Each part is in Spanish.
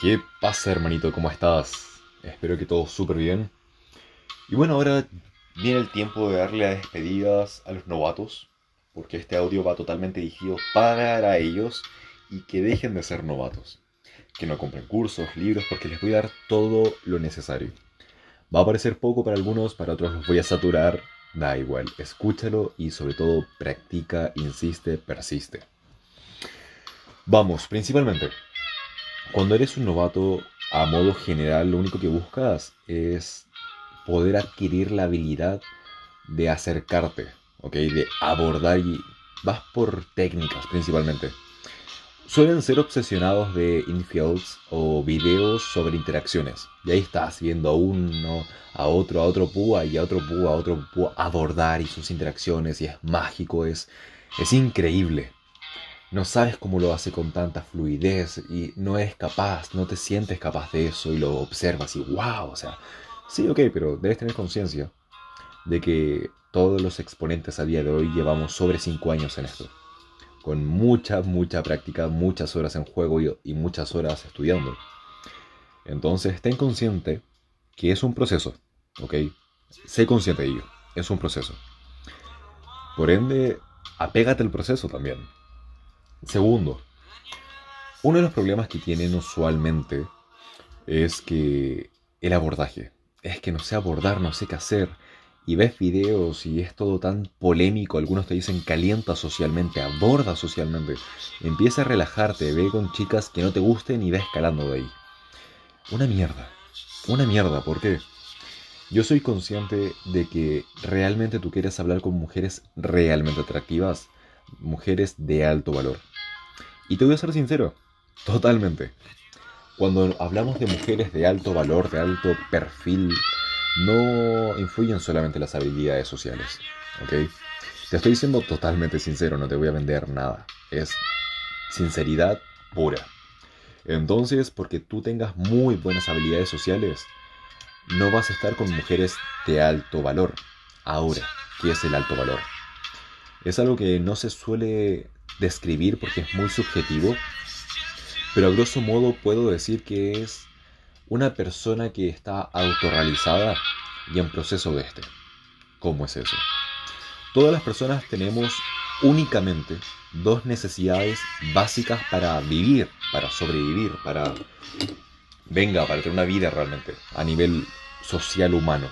¿Qué pasa, hermanito? ¿Cómo estás? Espero que todo súper bien. Y bueno, ahora viene el tiempo de darle las despedidas a los novatos, porque este audio va totalmente dirigido para ellos y que dejen de ser novatos. Que no compren cursos, libros, porque les voy a dar todo lo necesario. Va a parecer poco para algunos, para otros los voy a saturar. Da igual, escúchalo y sobre todo practica, insiste, persiste. Vamos, principalmente, cuando eres un novato, a modo general, lo único que buscas es poder adquirir la habilidad de acercarte, ¿ok? De abordar y vas por técnicas principalmente. Suelen ser obsesionados de infields o videos sobre interacciones. Y ahí estás viendo a uno, a otro, a otro púa y a otro púa, a otro púa abordar y sus interacciones y es mágico, es, es increíble no sabes cómo lo hace con tanta fluidez y no eres capaz, no te sientes capaz de eso y lo observas y wow, o sea, sí, ok, pero debes tener conciencia de que todos los exponentes a día de hoy llevamos sobre 5 años en esto, con mucha, mucha práctica, muchas horas en juego y, y muchas horas estudiando. Entonces, ten consciente que es un proceso, ok, sé consciente de ello, es un proceso. Por ende, apégate al proceso también Segundo, uno de los problemas que tienen usualmente es que el abordaje. Es que no sé abordar, no sé qué hacer. Y ves videos y es todo tan polémico. Algunos te dicen calienta socialmente, aborda socialmente. Empieza a relajarte, ve con chicas que no te gusten y ve escalando de ahí. Una mierda. Una mierda, ¿por qué? Yo soy consciente de que realmente tú quieres hablar con mujeres realmente atractivas, mujeres de alto valor. Y te voy a ser sincero, totalmente. Cuando hablamos de mujeres de alto valor, de alto perfil, no influyen solamente las habilidades sociales. ¿Ok? Te estoy diciendo totalmente sincero, no te voy a vender nada. Es sinceridad pura. Entonces, porque tú tengas muy buenas habilidades sociales, no vas a estar con mujeres de alto valor. Ahora, ¿qué es el alto valor? Es algo que no se suele describir porque es muy subjetivo, pero a grosso modo puedo decir que es una persona que está autorrealizada y en proceso de este. ¿Cómo es eso? Todas las personas tenemos únicamente dos necesidades básicas para vivir, para sobrevivir, para... Venga, para tener una vida realmente a nivel social humano,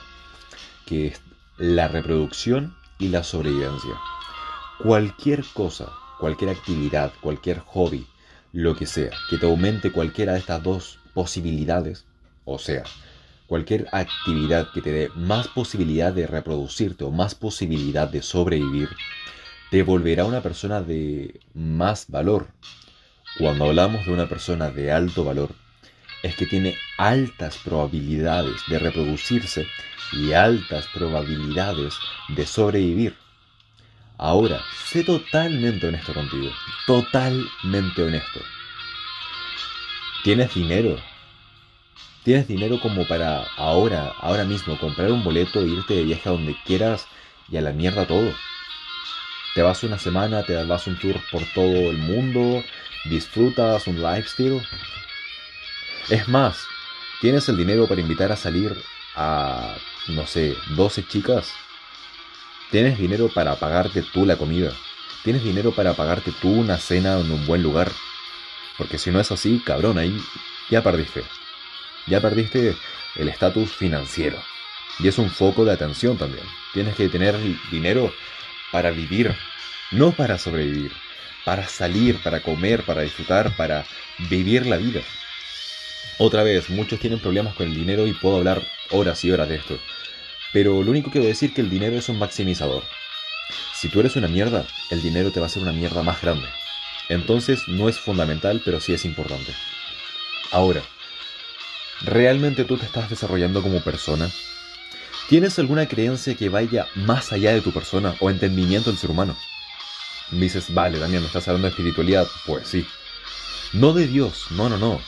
que es la reproducción y la sobrevivencia. Cualquier cosa cualquier actividad, cualquier hobby, lo que sea, que te aumente cualquiera de estas dos posibilidades, o sea, cualquier actividad que te dé más posibilidad de reproducirte o más posibilidad de sobrevivir, te volverá una persona de más valor. Cuando hablamos de una persona de alto valor, es que tiene altas probabilidades de reproducirse y altas probabilidades de sobrevivir. Ahora, sé totalmente honesto contigo. Totalmente honesto. ¿Tienes dinero? ¿Tienes dinero como para ahora, ahora mismo, comprar un boleto e irte de viaje a donde quieras y a la mierda todo? Te vas una semana, te das un tour por todo el mundo, disfrutas un lifestyle. Es más, ¿tienes el dinero para invitar a salir a, no sé, 12 chicas? Tienes dinero para pagarte tú la comida. Tienes dinero para pagarte tú una cena en un buen lugar. Porque si no es así, cabrón, ahí ya perdiste. Ya perdiste el estatus financiero. Y es un foco de atención también. Tienes que tener dinero para vivir, no para sobrevivir. Para salir, para comer, para disfrutar, para vivir la vida. Otra vez, muchos tienen problemas con el dinero y puedo hablar horas y horas de esto. Pero lo único que voy a decir es que el dinero es un maximizador. Si tú eres una mierda, el dinero te va a hacer una mierda más grande. Entonces no es fundamental, pero sí es importante. Ahora, ¿realmente tú te estás desarrollando como persona? ¿Tienes alguna creencia que vaya más allá de tu persona o entendimiento del ser humano? dices, vale, Damián, ¿me estás hablando de espiritualidad? Pues sí. No de Dios, no, no, no.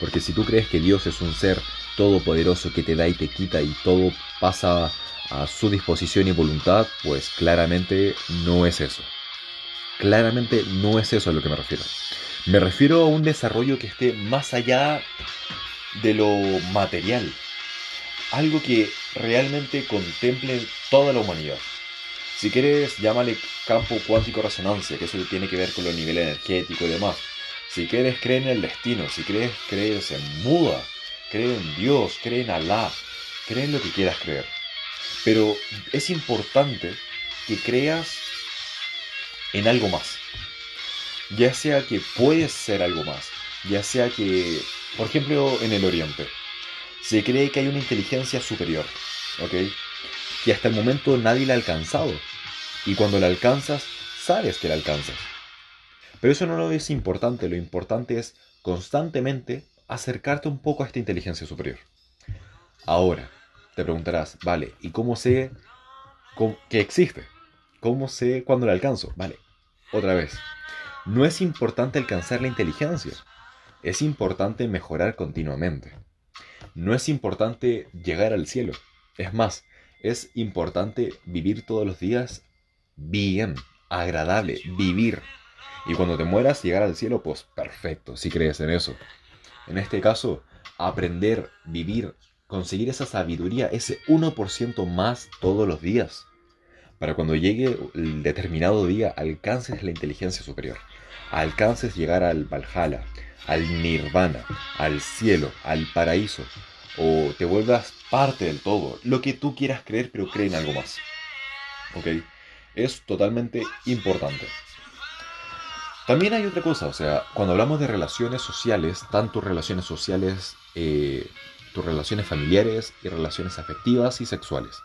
Porque si tú crees que Dios es un ser todopoderoso que te da y te quita y todo pasa a su disposición y voluntad, pues claramente no es eso. Claramente no es eso a lo que me refiero. Me refiero a un desarrollo que esté más allá de lo material. Algo que realmente contemple toda la humanidad. Si quieres, llámale campo cuántico resonancia, que eso tiene que ver con los niveles energéticos y demás. Si quieres, cree en el destino. Si crees, crees en Muda. Cree en Dios, cree en Alá. Cree en lo que quieras creer. Pero es importante que creas en algo más. Ya sea que puedes ser algo más. Ya sea que, por ejemplo, en el Oriente, se cree que hay una inteligencia superior. ¿Ok? Que hasta el momento nadie la ha alcanzado. Y cuando la alcanzas, sabes que la alcanzas. Pero eso no lo es importante. Lo importante es constantemente acercarte un poco a esta inteligencia superior. Ahora, te preguntarás, vale, ¿y cómo sé que existe? ¿Cómo sé cuándo la alcanzo? Vale, otra vez. No es importante alcanzar la inteligencia, es importante mejorar continuamente. No es importante llegar al cielo. Es más, es importante vivir todos los días bien, agradable, vivir. Y cuando te mueras, llegar al cielo, pues perfecto, si crees en eso. En este caso, aprender, vivir, conseguir esa sabiduría, ese 1% más todos los días. Para cuando llegue el determinado día, alcances la inteligencia superior. Alcances llegar al Valhalla, al Nirvana, al cielo, al paraíso. O te vuelvas parte del todo. Lo que tú quieras creer, pero cree en algo más. ¿Ok? Es totalmente importante. También hay otra cosa, o sea, cuando hablamos de relaciones sociales, tanto relaciones sociales eh, tus relaciones familiares y relaciones afectivas y sexuales.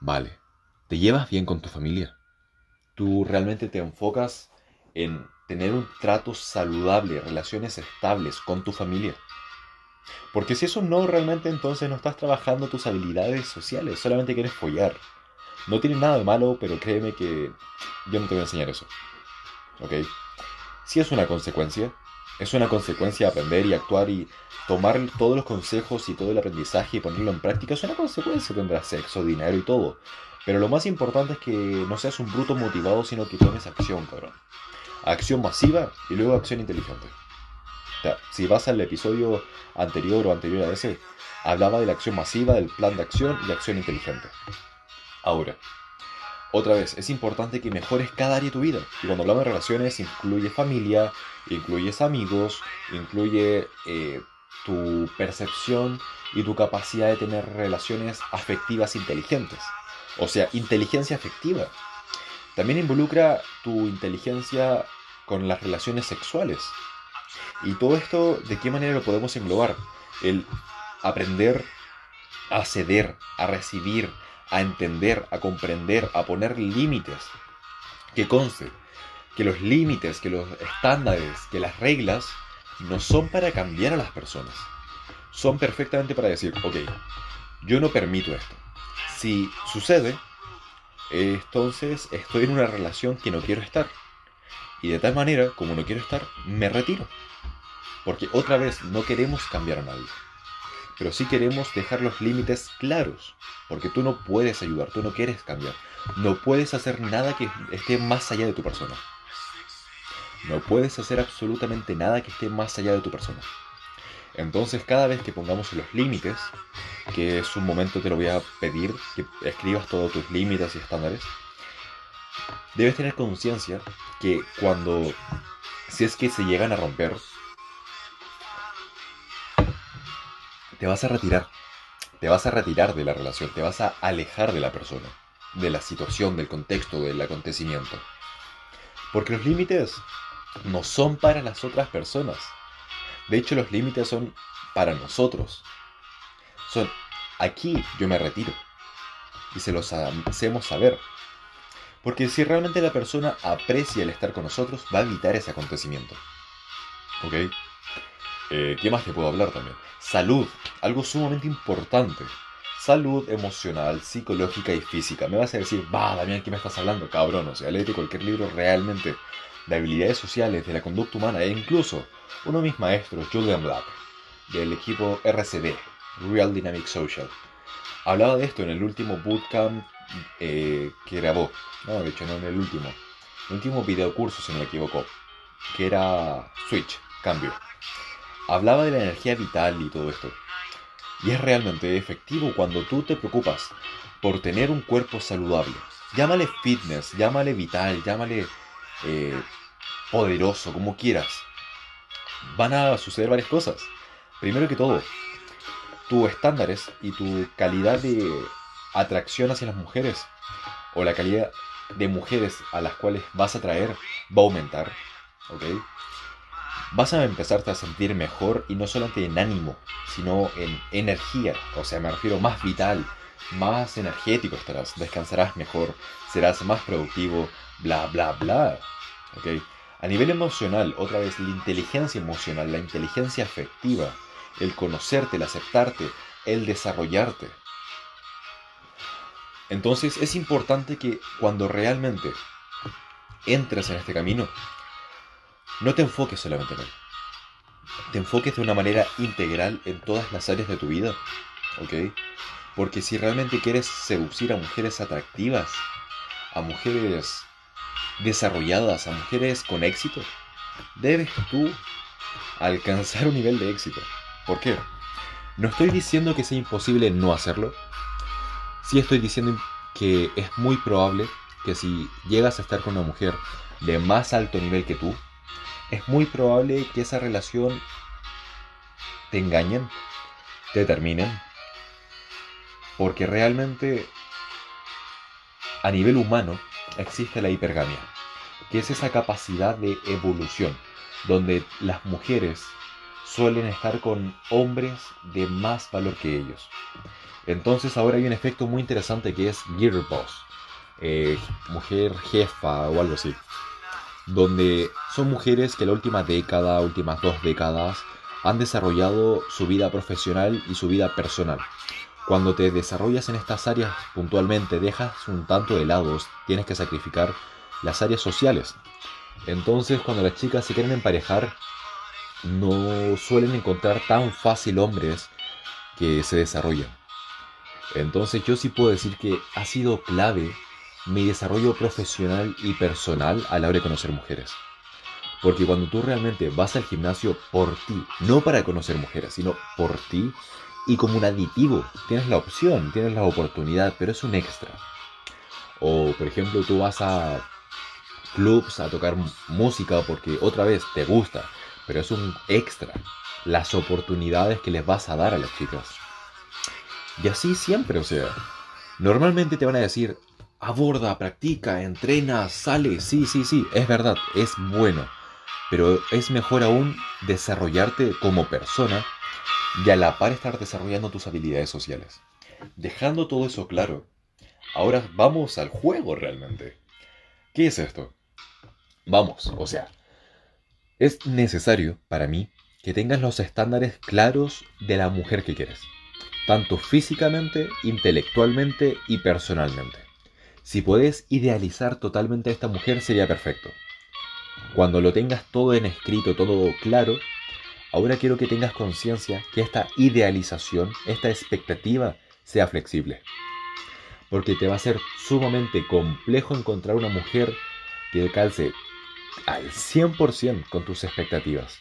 Vale, ¿te llevas bien con tu familia? ¿Tú realmente te enfocas en tener un trato saludable, relaciones estables con tu familia? Porque si eso no, realmente entonces no estás trabajando tus habilidades sociales, solamente quieres follar. No tiene nada de malo, pero créeme que yo no te voy a enseñar eso. ¿Ok? Si es una consecuencia, es una consecuencia aprender y actuar y tomar todos los consejos y todo el aprendizaje y ponerlo en práctica. Es una consecuencia, tendrás sexo, dinero y todo. Pero lo más importante es que no seas un bruto motivado, sino que tomes acción, cabrón. Acción masiva y luego acción inteligente. O sea, si vas al episodio anterior o anterior a ese, hablaba de la acción masiva, del plan de acción y acción inteligente. Ahora, otra vez, es importante que mejores cada área de tu vida. Y cuando hablamos de relaciones, incluye familia, incluyes amigos, incluye eh, tu percepción y tu capacidad de tener relaciones afectivas inteligentes. O sea, inteligencia afectiva. También involucra tu inteligencia con las relaciones sexuales. Y todo esto, ¿de qué manera lo podemos englobar? El aprender a ceder, a recibir, a entender, a comprender, a poner límites. Que conste que los límites, que los estándares, que las reglas no son para cambiar a las personas. Son perfectamente para decir, ok, yo no permito esto. Si sucede, entonces estoy en una relación que no quiero estar. Y de tal manera, como no quiero estar, me retiro. Porque otra vez no queremos cambiar a nadie pero sí queremos dejar los límites claros, porque tú no puedes ayudar, tú no quieres cambiar, no puedes hacer nada que esté más allá de tu persona. No puedes hacer absolutamente nada que esté más allá de tu persona. Entonces cada vez que pongamos los límites, que es un momento te lo voy a pedir, que escribas todos tus límites y estándares, debes tener conciencia que cuando, si es que se llegan a romper, te vas a retirar. Te vas a retirar de la relación, te vas a alejar de la persona, de la situación, del contexto, del acontecimiento. Porque los límites no son para las otras personas. De hecho, los límites son para nosotros. Son, aquí yo me retiro. Y se los hacemos saber. Porque si realmente la persona aprecia el estar con nosotros, va a evitar ese acontecimiento. ¿Ok? Eh, ¿Qué más te puedo hablar también? Salud, algo sumamente importante. Salud emocional, psicológica y física. Me vas a decir, va, Damián, ¿qué me estás hablando? Cabrón, o sea, léete cualquier libro realmente de habilidades sociales, de la conducta humana e incluso uno de mis maestros, Julian Black, del equipo RCD, Real Dynamic Social. Hablaba de esto en el último bootcamp eh, que grabó. No, de hecho, no en el último. El último video curso, si no me equivoco. Que era Switch, cambio. Hablaba de la energía vital y todo esto. Y es realmente efectivo cuando tú te preocupas por tener un cuerpo saludable. Llámale fitness, llámale vital, llámale eh, poderoso, como quieras. Van a suceder varias cosas. Primero que todo, tus estándares y tu calidad de atracción hacia las mujeres o la calidad de mujeres a las cuales vas a atraer va a aumentar, ¿ok? Vas a empezarte a sentir mejor y no solamente en ánimo, sino en energía, o sea, me refiero más vital, más energético estarás, descansarás mejor, serás más productivo, bla, bla, bla, ¿ok? A nivel emocional, otra vez, la inteligencia emocional, la inteligencia afectiva, el conocerte, el aceptarte, el desarrollarte, entonces es importante que cuando realmente entres en este camino, no te enfoques solamente en él. Te enfoques de una manera integral en todas las áreas de tu vida. ¿Ok? Porque si realmente quieres seducir a mujeres atractivas, a mujeres desarrolladas, a mujeres con éxito, debes tú alcanzar un nivel de éxito. ¿Por qué? No estoy diciendo que sea imposible no hacerlo, sí estoy diciendo que es muy probable que si llegas a estar con una mujer de más alto nivel que tú, es muy probable que esa relación te engañen, te terminen, porque realmente a nivel humano existe la hipergamia, que es esa capacidad de evolución, donde las mujeres suelen estar con hombres de más valor que ellos. Entonces ahora hay un efecto muy interesante que es Gear Boss, eh, mujer jefa o algo así, donde son mujeres que la última década, últimas dos décadas, han desarrollado su vida profesional y su vida personal. Cuando te desarrollas en estas áreas puntualmente, dejas un tanto de lado, tienes que sacrificar las áreas sociales. Entonces, cuando las chicas se quieren emparejar, no suelen encontrar tan fácil hombres que se desarrollen. Entonces yo sí puedo decir que ha sido clave mi desarrollo profesional y personal a la hora de conocer mujeres. Porque cuando tú realmente vas al gimnasio por ti, no para conocer mujeres, sino por ti y como un aditivo, tienes la opción, tienes la oportunidad, pero es un extra. O por ejemplo tú vas a clubs a tocar música porque otra vez te gusta, pero es un extra. Las oportunidades que les vas a dar a las chicas. Y así siempre, o sea, normalmente te van a decir, aborda, practica, entrena, sale, sí, sí, sí, es verdad, es bueno, pero es mejor aún desarrollarte como persona y a la par estar desarrollando tus habilidades sociales. Dejando todo eso claro, ahora vamos al juego realmente. ¿Qué es esto? Vamos, o sea, es necesario para mí que tengas los estándares claros de la mujer que quieres tanto físicamente, intelectualmente y personalmente. Si puedes idealizar totalmente a esta mujer sería perfecto. Cuando lo tengas todo en escrito, todo claro, ahora quiero que tengas conciencia que esta idealización, esta expectativa, sea flexible. Porque te va a ser sumamente complejo encontrar una mujer que calce al 100% con tus expectativas.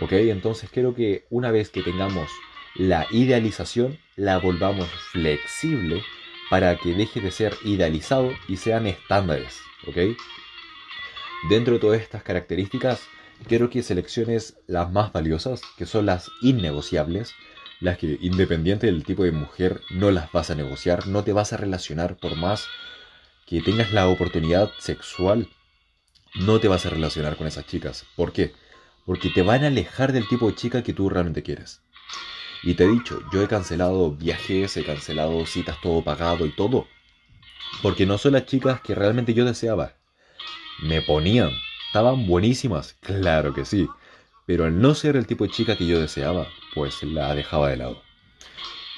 ¿Ok? Entonces quiero que una vez que tengamos la idealización la volvamos flexible para que deje de ser idealizado y sean estándares, ¿ok? Dentro de todas estas características, quiero que selecciones las más valiosas, que son las innegociables, las que independiente del tipo de mujer no las vas a negociar, no te vas a relacionar por más que tengas la oportunidad sexual, no te vas a relacionar con esas chicas. ¿Por qué? Porque te van a alejar del tipo de chica que tú realmente quieres. Y te he dicho, yo he cancelado viajes, he cancelado citas todo pagado y todo. Porque no son las chicas que realmente yo deseaba. Me ponían. Estaban buenísimas, claro que sí. Pero al no ser el tipo de chica que yo deseaba, pues la dejaba de lado.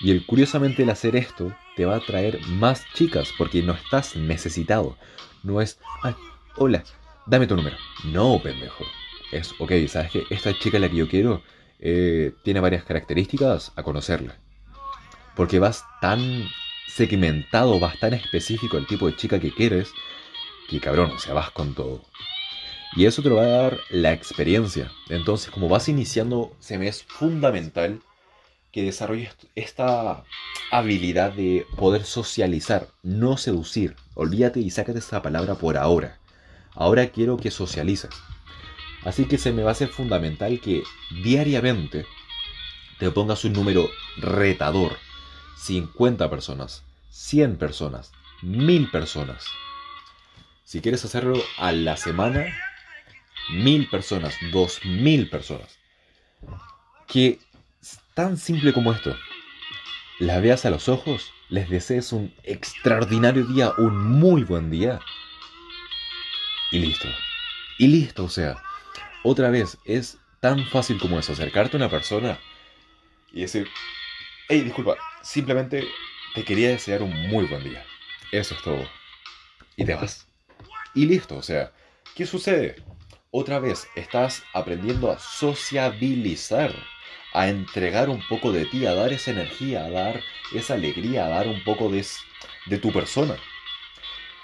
Y el, curiosamente el hacer esto te va a traer más chicas porque no estás necesitado. No es, ay, hola, dame tu número. No, pendejo. Es, ok, ¿sabes que Esta chica es la que yo quiero eh, tiene varias características a conocerla. Porque vas tan segmentado, vas tan específico el tipo de chica que quieres, que cabrón, o sea, vas con todo. Y eso te lo va a dar la experiencia. Entonces, como vas iniciando, se me es fundamental que desarrolles esta habilidad de poder socializar, no seducir. Olvídate y sácate esa palabra por ahora. Ahora quiero que socialices. Así que se me va a hacer fundamental que diariamente te pongas un número retador. 50 personas, 100 personas, 1000 personas. Si quieres hacerlo a la semana, mil personas, dos mil personas. Que tan simple como esto. La veas a los ojos, les desees un extraordinario día, un muy buen día. Y listo. Y listo, o sea. Otra vez, es tan fácil como eso, acercarte a una persona y decir, hey, disculpa, simplemente te quería desear un muy buen día. Eso es todo. Y te vas. Y listo, o sea, ¿qué sucede? otra vez estás aprendiendo a sociabilizar, a entregar un poco de ti, a dar esa energía, a dar esa alegría, a dar un poco de, de tu persona.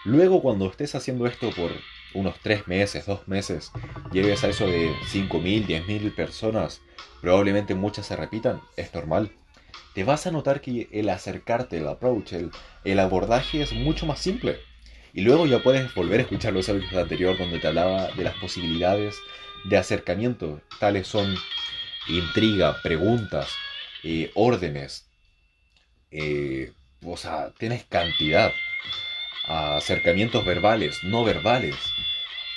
Luego cuando estés haciendo esto por unos tres meses, dos meses, llegues a eso de 5.000, 10.000 personas, probablemente muchas se repitan, es normal. Te vas a notar que el acercarte, el approach, el, el abordaje es mucho más simple. Y luego ya puedes volver a escuchar los audios anteriores donde te hablaba de las posibilidades de acercamiento. Tales son intriga, preguntas, eh, órdenes. Eh, o sea, tienes cantidad. Acercamientos verbales, no verbales.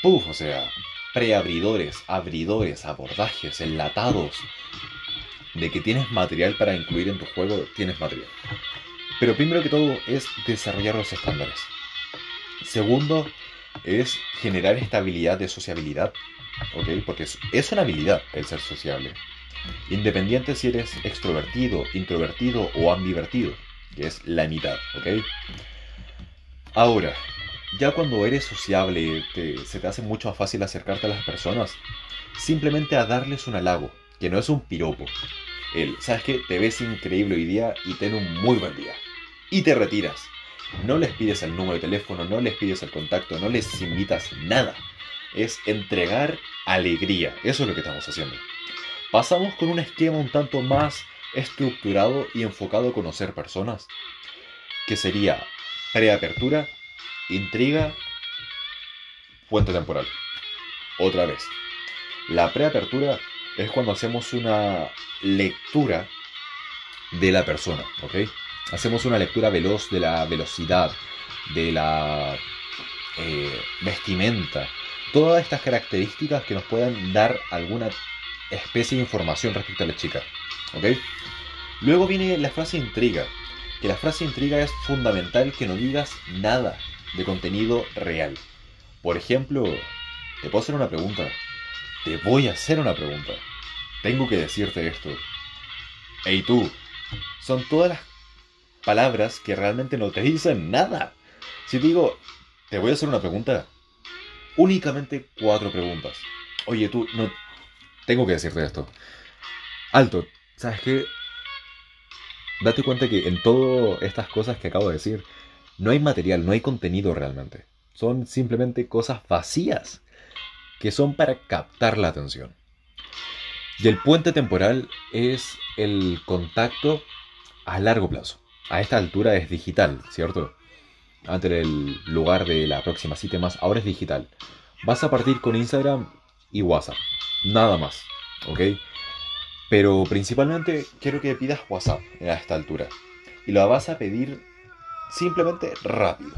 Puf, o sea, preabridores, abridores, abordajes, enlatados. De que tienes material para incluir en tu juego, tienes material. Pero primero que todo es desarrollar los estándares. Segundo, es generar esta habilidad de sociabilidad, ¿ok? Porque es, una habilidad el ser sociable. Independiente si eres extrovertido, introvertido o ambivertido, que es la mitad, ¿ok? Ahora, ya cuando eres sociable, se te hace mucho más fácil acercarte a las personas, simplemente a darles un halago, que no es un piropo. El, ¿sabes qué? Te ves increíble hoy día y ten un muy buen día. Y te retiras. No les pides el número de teléfono, no les pides el contacto, no les invitas nada. Es entregar alegría. Eso es lo que estamos haciendo. Pasamos con un esquema un tanto más estructurado y enfocado a conocer personas, que sería preapertura, intriga, fuente temporal. Otra vez. La preapertura es cuando hacemos una lectura de la persona, ¿ok? hacemos una lectura veloz de la velocidad, de la eh, vestimenta, todas estas características que nos puedan dar alguna especie de información respecto a la chica. ¿Ok? Luego viene la frase intriga, que la frase intriga es fundamental que no digas nada de contenido real. Por ejemplo, te puedo hacer una pregunta. Te voy a hacer una pregunta. Tengo que decirte esto. Hey tú, son todas las palabras que realmente no te dicen nada. Si digo, te voy a hacer una pregunta, únicamente cuatro preguntas. Oye, tú, no. Tengo que decirte esto. Alto, ¿sabes qué? Date cuenta que en todas estas cosas que acabo de decir, no hay material, no hay contenido realmente. Son simplemente cosas vacías que son para captar la atención. Y el puente temporal es el contacto a largo plazo a esta altura es digital, ¿cierto? Antes el lugar de la próxima cita más, ahora es digital. Vas a partir con Instagram y WhatsApp, nada más, ¿ok? Pero principalmente quiero que pidas WhatsApp a esta altura. Y lo vas a pedir simplemente rápido,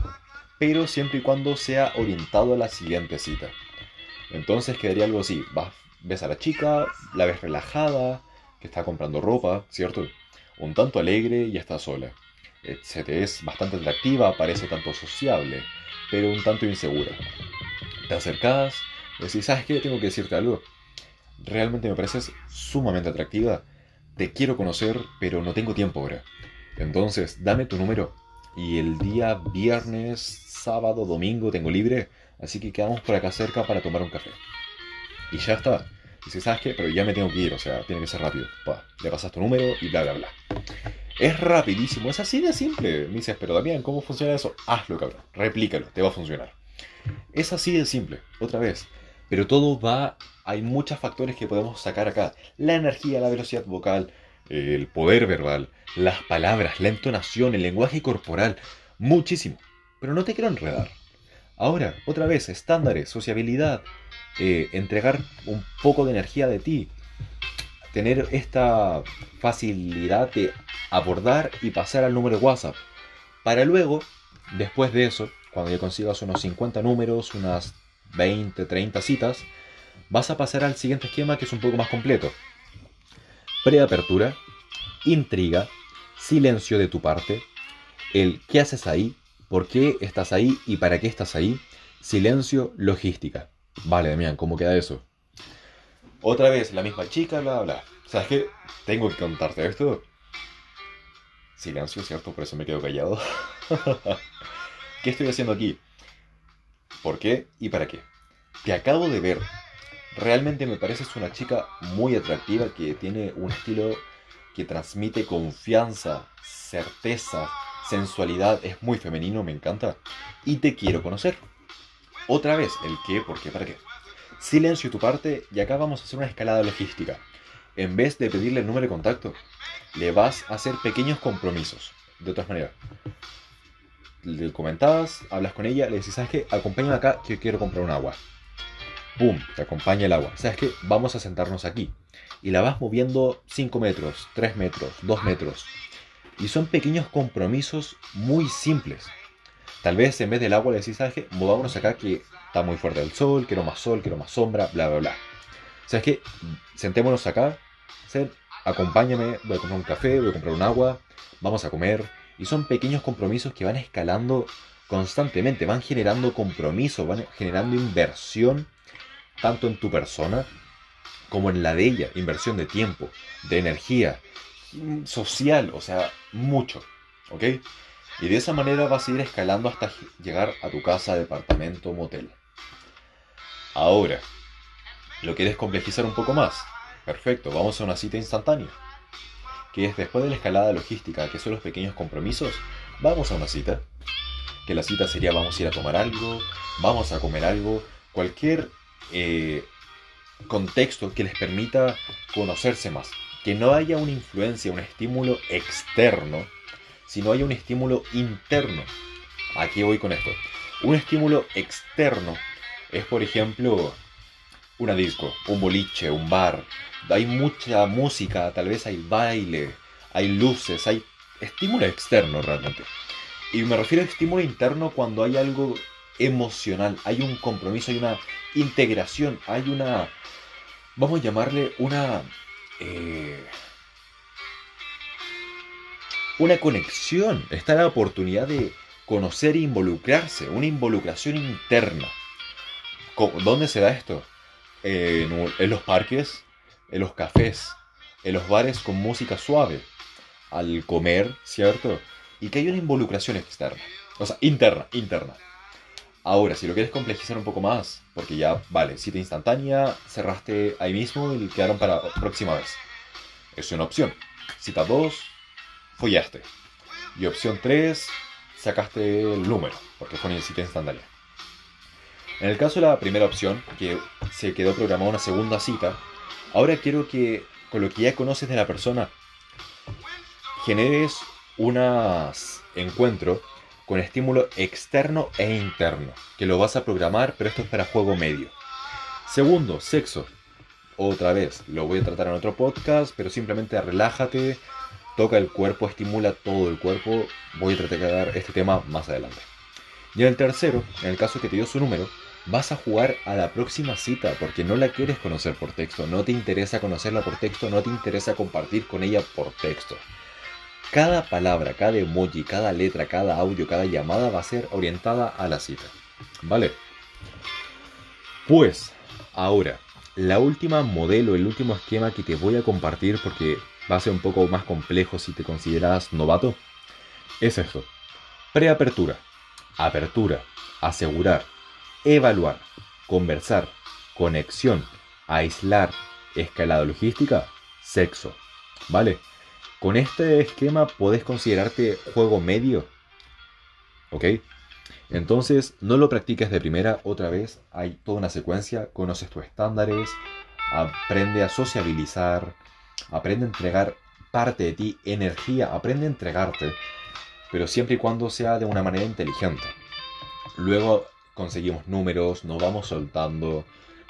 pero siempre y cuando sea orientado a la siguiente cita. Entonces quedaría algo así, vas, ves a la chica, la ves relajada, que está comprando ropa, ¿cierto? un tanto alegre y está sola. Eh, se te es bastante atractiva, parece tanto sociable, pero un tanto insegura. Te acercas, decís, ¿sabes qué? Tengo que decirte algo. Realmente me pareces sumamente atractiva. Te quiero conocer, pero no tengo tiempo ahora. Entonces, dame tu número. Y el día viernes, sábado, domingo tengo libre, así que quedamos por acá cerca para tomar un café. Y ya está. Si ¿sabes qué? Pero ya me tengo que ir, o sea, tiene que ser rápido. le pasas tu número y bla, bla, bla. Es rapidísimo, es así de simple. Me dices, pero también, ¿cómo funciona eso? Hazlo, cabrón. Replícalo, te va a funcionar. Es así de simple. Otra vez, Pero todo va, hay muchos factores que podemos sacar acá. La energía, la velocidad vocal, el poder verbal, las palabras, la entonación, el lenguaje corporal, muchísimo. Pero no te quiero enredar. Ahora, otra vez, estándares, sociabilidad, eh, entregar un poco de energía de ti, tener esta facilidad de abordar y pasar al número de WhatsApp. Para luego, después de eso, cuando ya consigas unos 50 números, unas 20, 30 citas, vas a pasar al siguiente esquema que es un poco más completo. Preapertura, intriga, silencio de tu parte, el qué haces ahí, por qué estás ahí y para qué estás ahí, silencio, logística. Vale, Damián, ¿cómo queda eso? Otra vez, la misma chica, bla, bla. ¿Sabes qué? Tengo que contarte esto. Silencio, ¿cierto? Por eso me quedo callado. ¿Qué estoy haciendo aquí? ¿Por qué y para qué? Te acabo de ver. Realmente me pareces una chica muy atractiva que tiene un estilo que transmite confianza, certeza, sensualidad. Es muy femenino, me encanta. Y te quiero conocer. Otra vez, el qué, por qué, para qué. Silencio tu parte y acá vamos a hacer una escalada logística. En vez de pedirle el número de contacto, le vas a hacer pequeños compromisos. De otras maneras. Le comentabas, hablas con ella, le dices, ¿sabes qué? Acompáñame acá que quiero comprar un agua. ¡Pum! Te acompaña el agua. ¿Sabes qué? Vamos a sentarnos aquí. Y la vas moviendo 5 metros, 3 metros, 2 metros. Y son pequeños compromisos muy simples. Tal vez en vez del agua le decís, ¿sabes qué? Movámonos acá que está muy fuerte el sol, quiero más sol, quiero más sombra, bla, bla, bla. ¿Sabes qué? Sentémonos acá, acompáñame, voy a comprar un café, voy a comprar un agua, vamos a comer. Y son pequeños compromisos que van escalando constantemente, van generando compromiso, van generando inversión, tanto en tu persona como en la de ella, inversión de tiempo, de energía, social, o sea, mucho, ¿ok? Y de esa manera vas a ir escalando hasta llegar a tu casa, departamento, motel. Ahora, ¿lo quieres complejizar un poco más? Perfecto, vamos a una cita instantánea. Que es después de la escalada logística, que son los pequeños compromisos, vamos a una cita. Que la cita sería vamos a ir a tomar algo, vamos a comer algo, cualquier eh, contexto que les permita conocerse más. Que no haya una influencia, un estímulo externo, sino haya un estímulo interno. Aquí voy con esto. Un estímulo externo es, por ejemplo, una disco, un boliche, un bar, hay mucha música, tal vez hay baile, hay luces, hay estímulo externo realmente. Y me refiero a estímulo interno cuando hay algo emocional, hay un compromiso, hay una integración, hay una, vamos a llamarle una, eh, una conexión, está la oportunidad de conocer e involucrarse, una involucración interna. ¿Dónde se da esto? en los parques, en los cafés, en los bares con música suave, al comer, ¿cierto? Y que hay una involucración externa, o sea, interna, interna. Ahora, si lo quieres complejizar un poco más, porque ya, vale, cita instantánea, cerraste ahí mismo y quedaron para próxima vez. Es una opción. Cita 2, follaste. Y opción 3, sacaste el número, porque fue una cita instantánea. En el caso de la primera opción, que se quedó programada una segunda cita, Ahora quiero que con lo que ya conoces de la persona, generes un encuentro con estímulo externo e interno, que lo vas a programar, pero esto es para juego medio. Segundo, sexo. Otra vez, lo voy a tratar en otro podcast, pero simplemente relájate, toca el cuerpo, estimula todo el cuerpo. Voy a tratar de dar este tema más adelante. Y el tercero, en el caso que te dio su número, vas a jugar a la próxima cita porque no la quieres conocer por texto, no te interesa conocerla por texto, no te interesa compartir con ella por texto. Cada palabra, cada emoji, cada letra, cada audio, cada llamada va a ser orientada a la cita. ¿Vale? Pues, ahora, la última modelo, el último esquema que te voy a compartir porque va a ser un poco más complejo si te consideras novato, es esto. Preapertura, apertura, asegurar, evaluar, conversar, conexión, aislar, escalada logística, sexo. ¿Vale? Con este esquema podés considerarte juego medio. ¿Ok? Entonces, no lo practiques de primera, otra vez, hay toda una secuencia, conoces tus estándares, aprende a sociabilizar, aprende a entregar parte de ti, energía, aprende a entregarte, pero siempre y cuando sea de una manera inteligente. Luego conseguimos números, nos vamos soltando,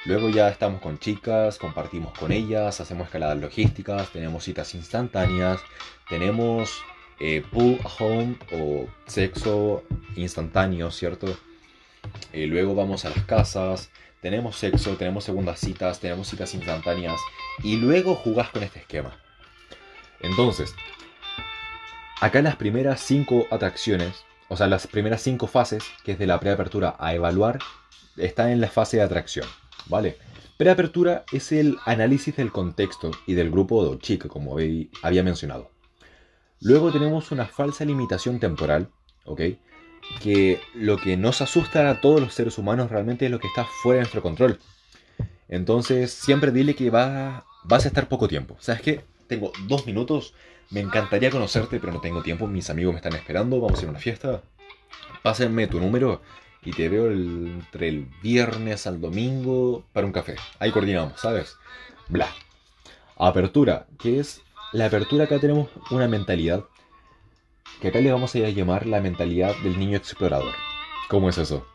luego ya estamos con chicas, compartimos con ellas, hacemos escaladas logísticas, tenemos citas instantáneas, tenemos eh, pull home o sexo instantáneo, ¿cierto? Eh, luego vamos a las casas, tenemos sexo, tenemos segundas citas, tenemos citas instantáneas y luego jugás con este esquema. Entonces, acá las primeras cinco atracciones, o sea, las primeras cinco fases, que es de la preapertura a evaluar, están en la fase de atracción, ¿vale? Preapertura es el análisis del contexto y del grupo de chica, como había mencionado. Luego tenemos una falsa limitación temporal, ¿ok? Que lo que nos asusta a todos los seres humanos realmente es lo que está fuera de nuestro control. Entonces, siempre dile que va, vas a estar poco tiempo. ¿Sabes qué? Tengo dos minutos. Me encantaría conocerte, pero no tengo tiempo. Mis amigos me están esperando. Vamos a ir a una fiesta. Pásenme tu número y te veo entre el viernes al domingo para un café. Ahí coordinamos, ¿sabes? Bla. Apertura, que es la apertura acá tenemos una mentalidad que acá le vamos a llamar la mentalidad del niño explorador. ¿Cómo es eso?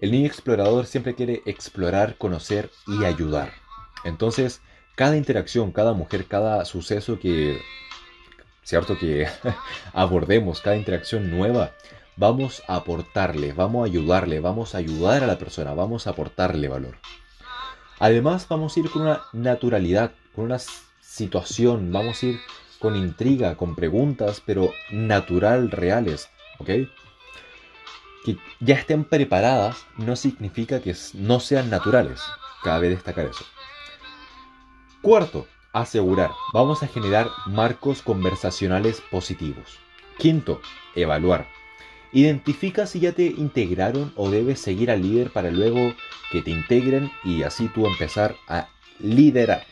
El niño explorador siempre quiere explorar, conocer y ayudar. Entonces, cada interacción, cada mujer, cada suceso que, cierto que abordemos, cada interacción nueva, vamos a aportarle, vamos a ayudarle, vamos a ayudar a la persona, vamos a aportarle valor. Además, vamos a ir con una naturalidad, con unas situación, vamos a ir con intriga, con preguntas, pero natural, reales, ¿ok? Que ya estén preparadas no significa que no sean naturales. Cabe destacar eso. Cuarto, asegurar. Vamos a generar marcos conversacionales positivos. Quinto, evaluar. Identifica si ya te integraron o debes seguir al líder para luego que te integren y así tú empezar a liderar.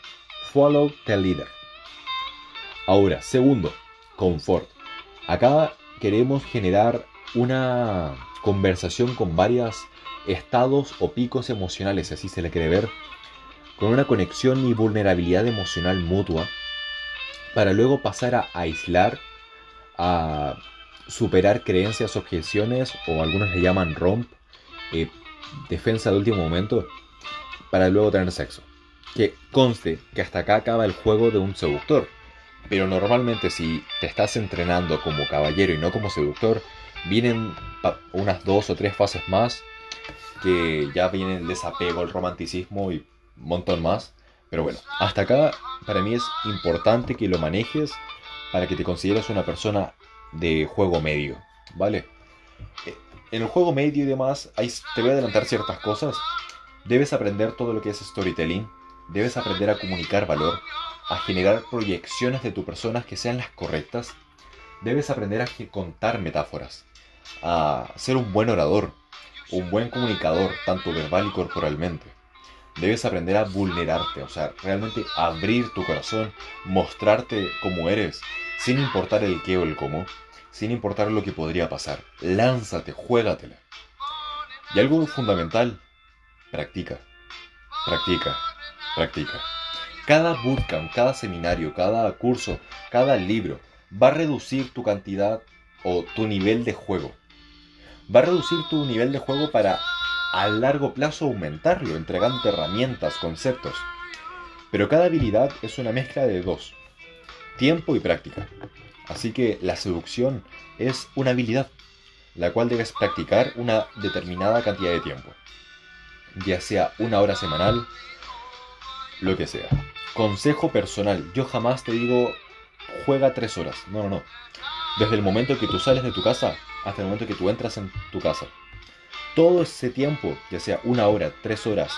Follow the leader. Ahora, segundo, confort. Acá queremos generar una conversación con varios estados o picos emocionales, así se le quiere ver, con una conexión y vulnerabilidad emocional mutua, para luego pasar a aislar, a superar creencias, objeciones, o algunos le llaman romp, eh, defensa de último momento, para luego tener sexo que conste que hasta acá acaba el juego de un seductor. Pero normalmente si te estás entrenando como caballero y no como seductor, vienen unas dos o tres fases más que ya vienen el desapego, el romanticismo y un montón más. Pero bueno, hasta acá para mí es importante que lo manejes para que te consideres una persona de juego medio, ¿vale? Eh, en el juego medio y demás, ahí te voy a adelantar ciertas cosas. Debes aprender todo lo que es storytelling, Debes aprender a comunicar valor, a generar proyecciones de tu persona que sean las correctas. Debes aprender a contar metáforas, a ser un buen orador, un buen comunicador, tanto verbal y corporalmente. Debes aprender a vulnerarte, o sea, realmente abrir tu corazón, mostrarte como eres, sin importar el qué o el cómo, sin importar lo que podría pasar. Lánzate, juégatela. Y algo fundamental, practica, practica. Practica. Cada bootcamp, cada seminario, cada curso, cada libro va a reducir tu cantidad o tu nivel de juego. Va a reducir tu nivel de juego para a largo plazo aumentarlo, entregando herramientas, conceptos. Pero cada habilidad es una mezcla de dos, tiempo y práctica. Así que la seducción es una habilidad, la cual debes practicar una determinada cantidad de tiempo, ya sea una hora semanal, lo que sea. Consejo personal, yo jamás te digo juega tres horas. No, no, no. Desde el momento que tú sales de tu casa hasta el momento que tú entras en tu casa. Todo ese tiempo, ya sea una hora, tres horas,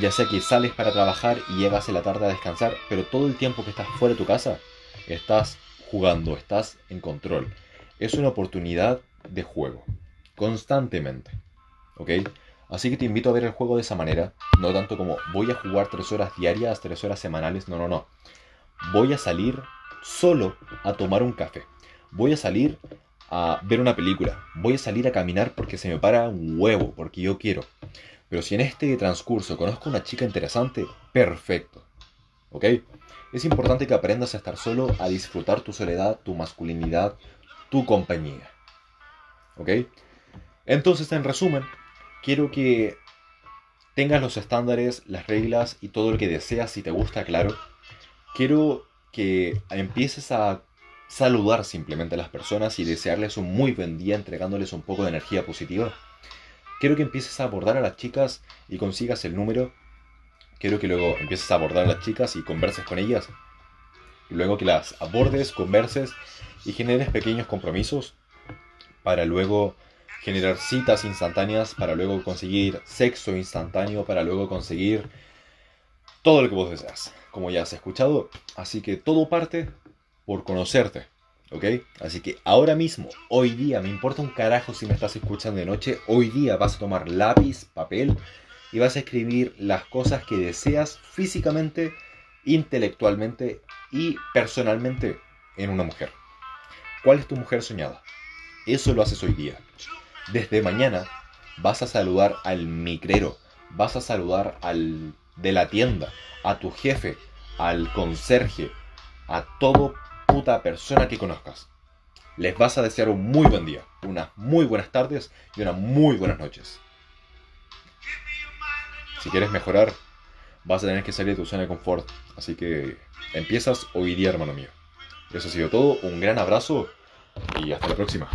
ya sea que sales para trabajar y llegas en la tarde a descansar, pero todo el tiempo que estás fuera de tu casa, estás jugando, estás en control. Es una oportunidad de juego, constantemente. ¿Ok? Así que te invito a ver el juego de esa manera, no tanto como voy a jugar tres horas diarias, tres horas semanales, no, no, no. Voy a salir solo a tomar un café. Voy a salir a ver una película. Voy a salir a caminar porque se me para un huevo, porque yo quiero. Pero si en este transcurso conozco una chica interesante, perfecto. ¿Ok? Es importante que aprendas a estar solo, a disfrutar tu soledad, tu masculinidad, tu compañía. ¿Ok? Entonces, en resumen, quiero que tengas los estándares, las reglas y todo lo que deseas si te gusta, claro. Quiero que empieces a saludar simplemente a las personas y desearles un muy buen día entregándoles un poco de energía positiva. Quiero que empieces a abordar a las chicas y consigas el número. Quiero que luego empieces a abordar a las chicas y converses con ellas. Luego que las abordes, converses y generes pequeños compromisos para luego generar citas instantáneas, para luego conseguir sexo instantáneo, para luego conseguir todo lo que vos deseas, como ya has escuchado. Así que todo parte por conocerte. ¿Ok? Así que ahora mismo, hoy día, me importa un carajo si me estás escuchando de noche, hoy día vas a tomar lápiz, papel y vas a escribir las cosas que deseas físicamente, intelectualmente y personalmente en una mujer. ¿Cuál es tu mujer soñada? Eso lo haces hoy día. Desde mañana vas a saludar al micrero, vas a saludar al de la tienda, a tu jefe, al conserje, a todo puta persona que conozcas. Les vas a desear un muy buen día, unas muy buenas tardes y unas muy buenas noches. Si quieres mejorar, vas a tener que salir de tu zona de confort. Así que empiezas hoy día, hermano mío. Eso ha sido todo. Un gran abrazo y hasta la próxima.